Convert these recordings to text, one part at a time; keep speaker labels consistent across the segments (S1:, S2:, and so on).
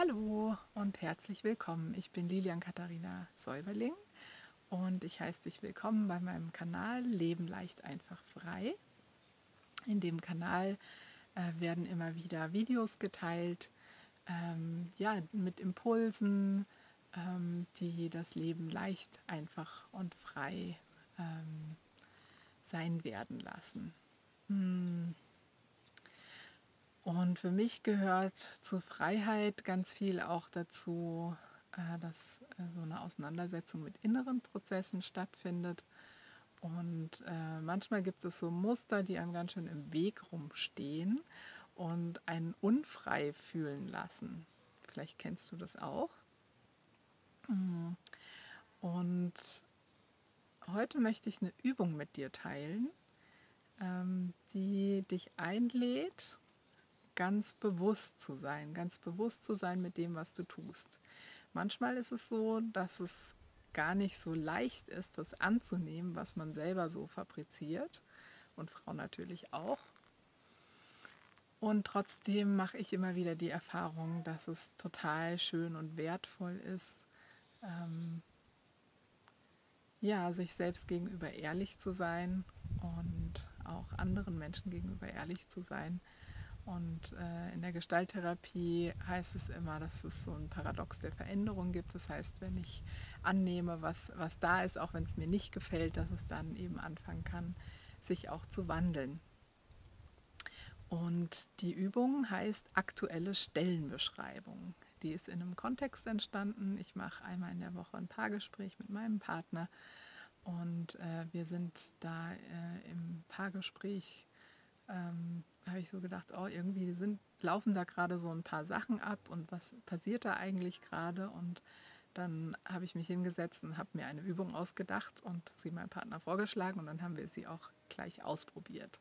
S1: Hallo und herzlich willkommen. Ich bin Lilian Katharina Säuberling und ich heiße dich willkommen bei meinem Kanal Leben leicht einfach frei. In dem Kanal äh, werden immer wieder Videos geteilt, ähm, ja, mit Impulsen, ähm, die das Leben leicht, einfach und frei ähm, sein werden lassen. Und für mich gehört zur Freiheit ganz viel auch dazu, äh, dass äh, so eine Auseinandersetzung mit inneren Prozessen stattfindet. Und äh, manchmal gibt es so Muster, die einem ganz schön im Weg rumstehen und einen unfrei fühlen lassen. Vielleicht kennst du das auch. Mm. Und heute möchte ich eine Übung mit dir teilen, ähm, die dich einlädt, ganz bewusst zu sein, ganz bewusst zu sein mit dem, was du tust. Manchmal ist es so, dass es gar nicht so leicht ist, das anzunehmen, was man selber so fabriziert und Frau natürlich auch. Und trotzdem mache ich immer wieder die Erfahrung, dass es total schön und wertvoll ist, ähm, ja, sich selbst gegenüber ehrlich zu sein und auch anderen Menschen gegenüber ehrlich zu sein und äh, in der Gestalttherapie heißt es immer, dass es so ein Paradox der Veränderung gibt. Das heißt, wenn ich annehme, was, was da ist, auch wenn es mir nicht gefällt, dass es dann eben anfangen kann, sich auch zu wandeln. Und die Übung heißt aktuelle Stellenbeschreibung. Die ist in einem Kontext entstanden. Ich mache einmal in der Woche ein Paargespräch mit meinem Partner und äh, wir sind da äh, im Paargespräch ähm, habe ich so gedacht, oh, irgendwie sind, laufen da gerade so ein paar Sachen ab und was passiert da eigentlich gerade? Und dann habe ich mich hingesetzt und habe mir eine Übung ausgedacht und sie meinem Partner vorgeschlagen und dann haben wir sie auch gleich ausprobiert.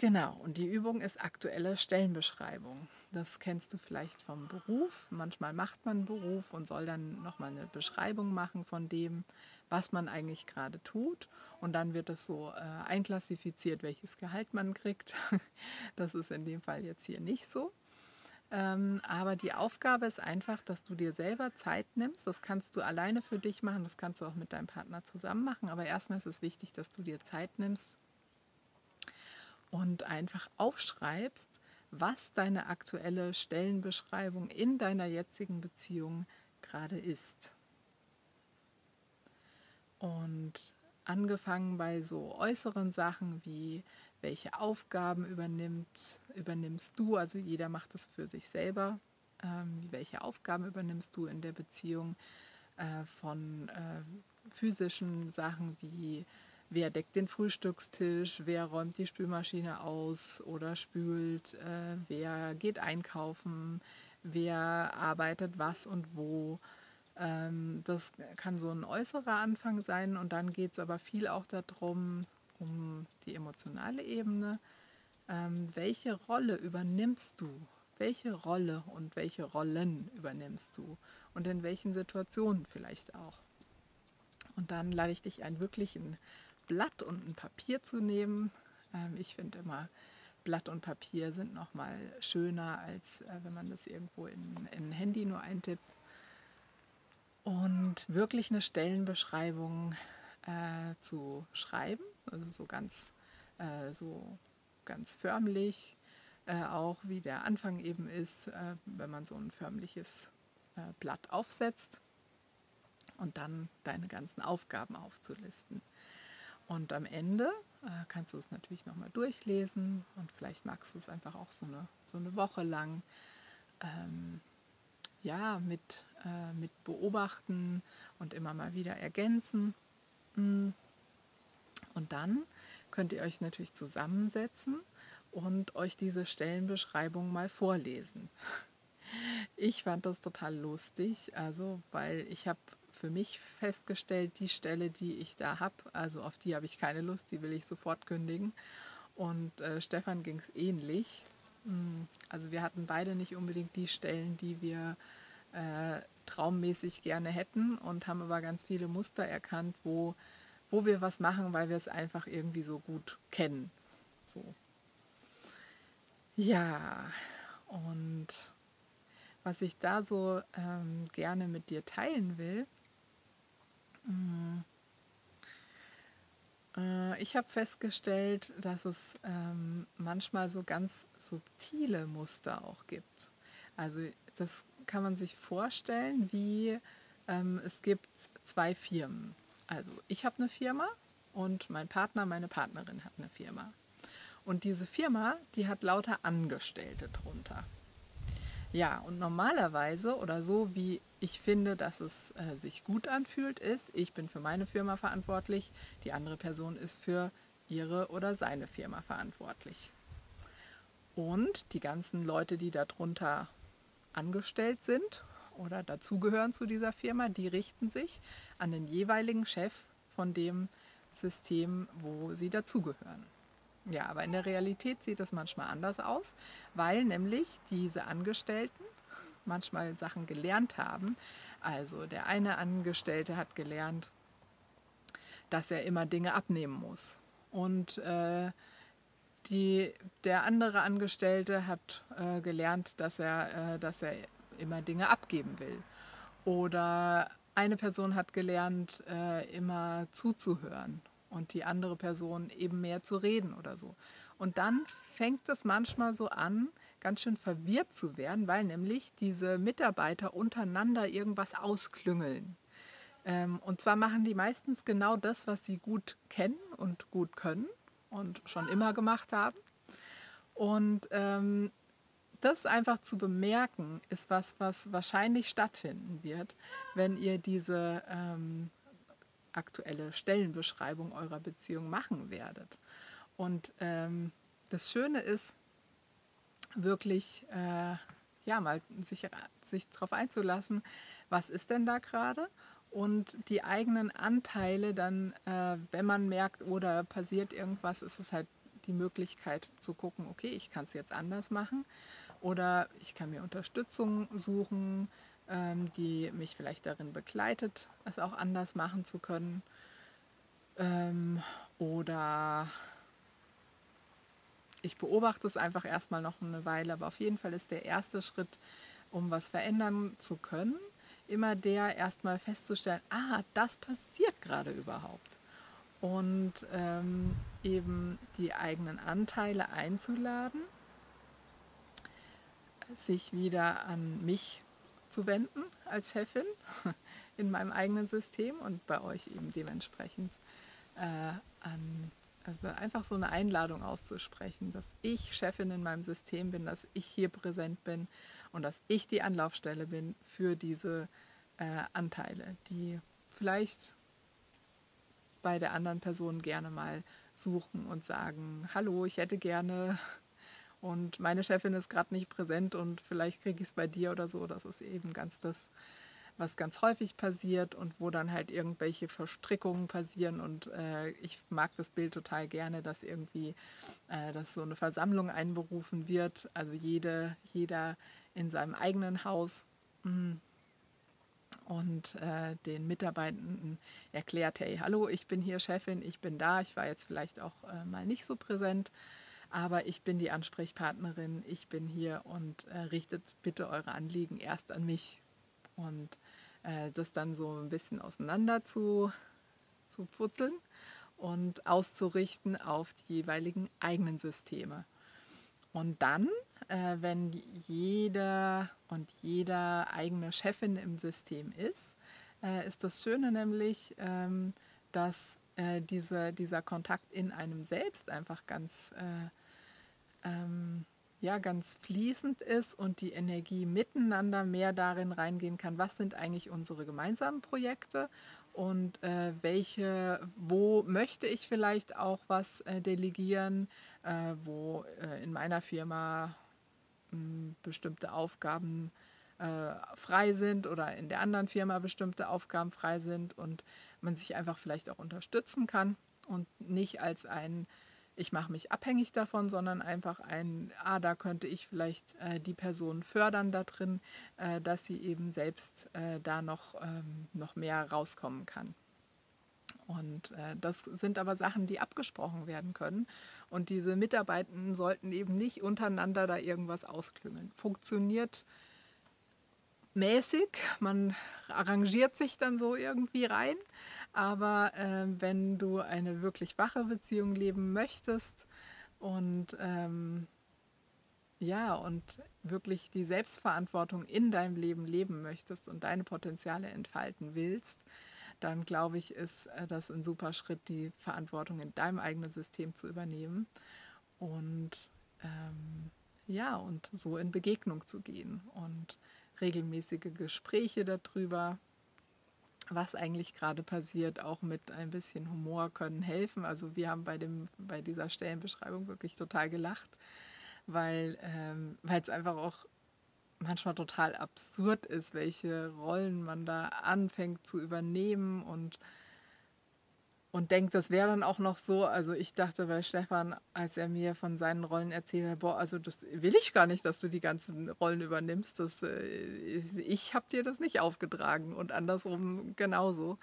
S1: Genau, und die Übung ist aktuelle Stellenbeschreibung. Das kennst du vielleicht vom Beruf. Manchmal macht man einen Beruf und soll dann nochmal eine Beschreibung machen von dem, was man eigentlich gerade tut. Und dann wird es so äh, einklassifiziert, welches Gehalt man kriegt. Das ist in dem Fall jetzt hier nicht so. Ähm, aber die Aufgabe ist einfach, dass du dir selber Zeit nimmst. Das kannst du alleine für dich machen, das kannst du auch mit deinem Partner zusammen machen. Aber erstmal ist es wichtig, dass du dir Zeit nimmst und einfach aufschreibst, was deine aktuelle Stellenbeschreibung in deiner jetzigen Beziehung gerade ist. Und angefangen bei so äußeren Sachen wie welche Aufgaben übernimmt, übernimmst du, also jeder macht es für sich selber, ähm, welche Aufgaben übernimmst du in der Beziehung äh, von äh, physischen Sachen wie wer deckt den Frühstückstisch, wer räumt die Spülmaschine aus oder spült, äh, wer geht einkaufen, wer arbeitet was und wo. Ähm, das kann so ein äußerer Anfang sein und dann geht es aber viel auch darum, um die emotionale Ebene. Ähm, welche Rolle übernimmst du? Welche Rolle und welche Rollen übernimmst du? Und in welchen Situationen vielleicht auch? Und dann lade ich dich ein, wirklich ein Blatt und ein Papier zu nehmen. Ähm, ich finde immer, Blatt und Papier sind noch mal schöner, als äh, wenn man das irgendwo in ein Handy nur eintippt. Und wirklich eine Stellenbeschreibung äh, zu schreiben, also so ganz, äh, so ganz förmlich, äh, auch wie der Anfang eben ist, äh, wenn man so ein förmliches äh, Blatt aufsetzt und dann deine ganzen Aufgaben aufzulisten. Und am Ende äh, kannst du es natürlich nochmal durchlesen und vielleicht magst du es einfach auch so eine, so eine Woche lang ähm, ja, mit, äh, mit beobachten und immer mal wieder ergänzen. Mm. Und dann könnt ihr euch natürlich zusammensetzen und euch diese Stellenbeschreibung mal vorlesen. Ich fand das total lustig, also weil ich habe für mich festgestellt, die Stelle, die ich da habe, also auf die habe ich keine Lust, die will ich sofort kündigen. Und äh, Stefan ging es ähnlich. Hm, also wir hatten beide nicht unbedingt die Stellen, die wir äh, traummäßig gerne hätten und haben aber ganz viele Muster erkannt, wo, wo wir was machen, weil wir es einfach irgendwie so gut kennen. So. Ja, und was ich da so ähm, gerne mit dir teilen will. Mm, äh, ich habe festgestellt, dass es ähm, manchmal so ganz subtile Muster auch gibt. Also das kann man sich vorstellen, wie ähm, es gibt zwei Firmen. Also ich habe eine Firma und mein Partner, meine Partnerin hat eine Firma. Und diese Firma, die hat lauter Angestellte drunter. Ja, und normalerweise oder so wie ich finde, dass es äh, sich gut anfühlt, ist, ich bin für meine Firma verantwortlich, die andere Person ist für ihre oder seine Firma verantwortlich. Und die ganzen Leute, die darunter angestellt sind oder dazugehören zu dieser Firma, die richten sich an den jeweiligen Chef von dem System, wo sie dazugehören. Ja, aber in der Realität sieht es manchmal anders aus, weil nämlich diese Angestellten manchmal Sachen gelernt haben. Also der eine Angestellte hat gelernt, dass er immer Dinge abnehmen muss. Und äh, die, der andere Angestellte hat äh, gelernt, dass er, äh, dass er immer Dinge abgeben will. Oder eine Person hat gelernt, äh, immer zuzuhören und die andere Person eben mehr zu reden oder so. Und dann fängt es manchmal so an, ganz schön verwirrt zu werden, weil nämlich diese Mitarbeiter untereinander irgendwas ausklüngeln. Ähm, und zwar machen die meistens genau das, was sie gut kennen und gut können und schon immer gemacht haben. Und ähm, das einfach zu bemerken, ist was, was wahrscheinlich stattfinden wird, wenn ihr diese ähm, aktuelle Stellenbeschreibung eurer Beziehung machen werdet. Und ähm, das Schöne ist, wirklich äh, ja, mal sich, sich darauf einzulassen, was ist denn da gerade und die eigenen Anteile dann, äh, wenn man merkt oder passiert irgendwas, ist es halt die Möglichkeit zu gucken, okay, ich kann es jetzt anders machen oder ich kann mir Unterstützung suchen, ähm, die mich vielleicht darin begleitet, es auch anders machen zu können. Ähm, oder ich beobachte es einfach erstmal noch eine Weile, aber auf jeden Fall ist der erste Schritt, um was verändern zu können, immer der erstmal festzustellen, ah, das passiert gerade überhaupt. Und ähm, eben die eigenen Anteile einzuladen, sich wieder an mich zu wenden als Chefin in meinem eigenen System und bei euch eben dementsprechend äh, an also einfach so eine Einladung auszusprechen, dass ich Chefin in meinem System bin, dass ich hier präsent bin und dass ich die Anlaufstelle bin für diese äh, Anteile, die vielleicht bei der anderen Person gerne mal suchen und sagen, hallo, ich hätte gerne und meine Chefin ist gerade nicht präsent und vielleicht kriege ich es bei dir oder so. Das ist eben ganz das, was ganz häufig passiert und wo dann halt irgendwelche Verstrickungen passieren. Und äh, ich mag das Bild total gerne, dass irgendwie, äh, dass so eine Versammlung einberufen wird. Also jede, jeder in seinem eigenen Haus. Mh, und äh, den Mitarbeitenden erklärt, hey, hallo, ich bin hier Chefin, ich bin da, ich war jetzt vielleicht auch äh, mal nicht so präsent, aber ich bin die Ansprechpartnerin, ich bin hier und äh, richtet bitte eure Anliegen erst an mich. Und äh, das dann so ein bisschen auseinander zu, zu putzeln und auszurichten auf die jeweiligen eigenen Systeme. Und dann, äh, wenn jeder und jeder eigene Chefin im System ist, äh, ist das Schöne nämlich, ähm, dass äh, diese, dieser Kontakt in einem selbst einfach ganz äh, ähm, ja, ganz fließend ist und die Energie miteinander mehr darin reingehen kann, was sind eigentlich unsere gemeinsamen Projekte und äh, welche, wo möchte ich vielleicht auch was äh, delegieren, äh, wo äh, in meiner Firma bestimmte Aufgaben äh, frei sind oder in der anderen Firma bestimmte Aufgaben frei sind und man sich einfach vielleicht auch unterstützen kann und nicht als ein ich mache mich abhängig davon, sondern einfach ein, ah, da könnte ich vielleicht äh, die Person fördern da drin, äh, dass sie eben selbst äh, da noch, ähm, noch mehr rauskommen kann. Und äh, das sind aber Sachen, die abgesprochen werden können. Und diese Mitarbeitenden sollten eben nicht untereinander da irgendwas ausklüngeln. Funktioniert mäßig. Man arrangiert sich dann so irgendwie rein. Aber äh, wenn du eine wirklich wache Beziehung leben möchtest und ähm, ja, und wirklich die Selbstverantwortung in deinem Leben leben möchtest und deine Potenziale entfalten willst, dann glaube ich, ist äh, das ein super Schritt, die Verantwortung in deinem eigenen System zu übernehmen und ähm, ja, und so in Begegnung zu gehen und regelmäßige Gespräche darüber, was eigentlich gerade passiert, auch mit ein bisschen Humor können helfen. Also wir haben bei, dem, bei dieser Stellenbeschreibung wirklich total gelacht, weil ähm, es einfach auch manchmal total absurd ist, welche Rollen man da anfängt zu übernehmen und und denkt, das wäre dann auch noch so. Also ich dachte bei Stefan, als er mir von seinen Rollen erzählt hat, boah, also das will ich gar nicht, dass du die ganzen Rollen übernimmst. Das, äh, ich habe dir das nicht aufgetragen und andersrum genauso.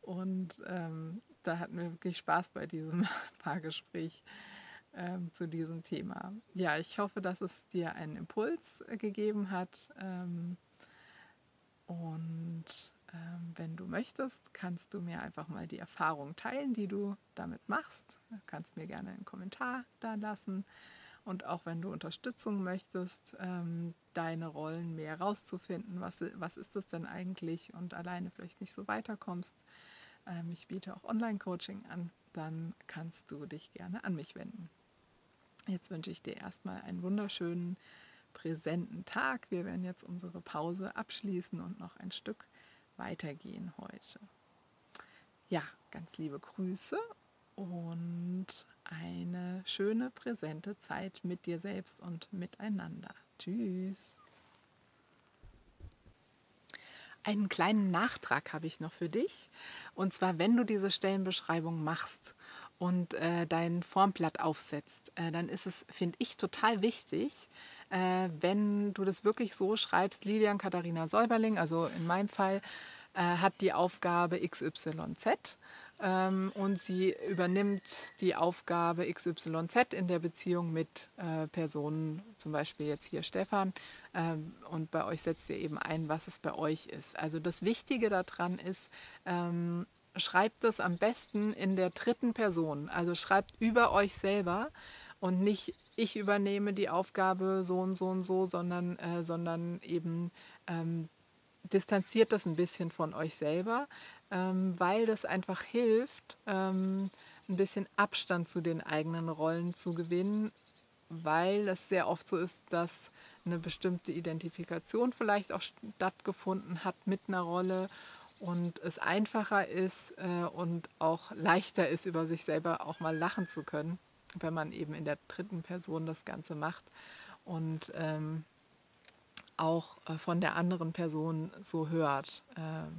S1: Und ähm, da hatten wir wirklich Spaß bei diesem Paargespräch ähm, zu diesem Thema. Ja, ich hoffe, dass es dir einen Impuls äh, gegeben hat. Ähm, und ähm, wenn du möchtest, kannst du mir einfach mal die Erfahrung teilen, die du damit machst. Du kannst mir gerne einen Kommentar da lassen. Und auch wenn du Unterstützung möchtest, ähm, deine Rollen mehr rauszufinden, was, was ist das denn eigentlich und alleine vielleicht nicht so weiterkommst, ähm, ich biete auch Online-Coaching an, dann kannst du dich gerne an mich wenden. Jetzt wünsche ich dir erstmal einen wunderschönen, präsenten Tag. Wir werden jetzt unsere Pause abschließen und noch ein Stück weitergehen heute. Ja, ganz liebe Grüße und eine schöne, präsente Zeit mit dir selbst und miteinander. Tschüss. Einen kleinen Nachtrag habe ich noch für dich. Und zwar, wenn du diese Stellenbeschreibung machst und äh, dein Formblatt aufsetzt, dann ist es, finde ich, total wichtig, äh, wenn du das wirklich so schreibst, Lilian Katharina Säuberling, also in meinem Fall, äh, hat die Aufgabe XYZ ähm, und sie übernimmt die Aufgabe XYZ in der Beziehung mit äh, Personen, zum Beispiel jetzt hier Stefan, ähm, und bei euch setzt ihr eben ein, was es bei euch ist. Also das Wichtige daran ist, ähm, schreibt es am besten in der dritten Person, also schreibt über euch selber und nicht ich übernehme die Aufgabe so und so und so, sondern, äh, sondern eben ähm, distanziert das ein bisschen von euch selber, ähm, weil das einfach hilft, ähm, ein bisschen Abstand zu den eigenen Rollen zu gewinnen, weil es sehr oft so ist, dass eine bestimmte Identifikation vielleicht auch stattgefunden hat mit einer Rolle und es einfacher ist äh, und auch leichter ist, über sich selber auch mal lachen zu können wenn man eben in der dritten Person das Ganze macht und ähm, auch äh, von der anderen Person so hört, äh,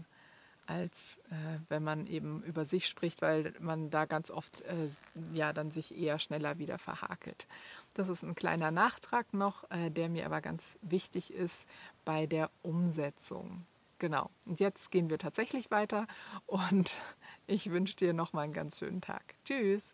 S1: als äh, wenn man eben über sich spricht, weil man da ganz oft äh, ja dann sich eher schneller wieder verhakelt. Das ist ein kleiner Nachtrag noch, äh, der mir aber ganz wichtig ist bei der Umsetzung. Genau. Und jetzt gehen wir tatsächlich weiter und ich wünsche dir noch mal einen ganz schönen Tag. Tschüss.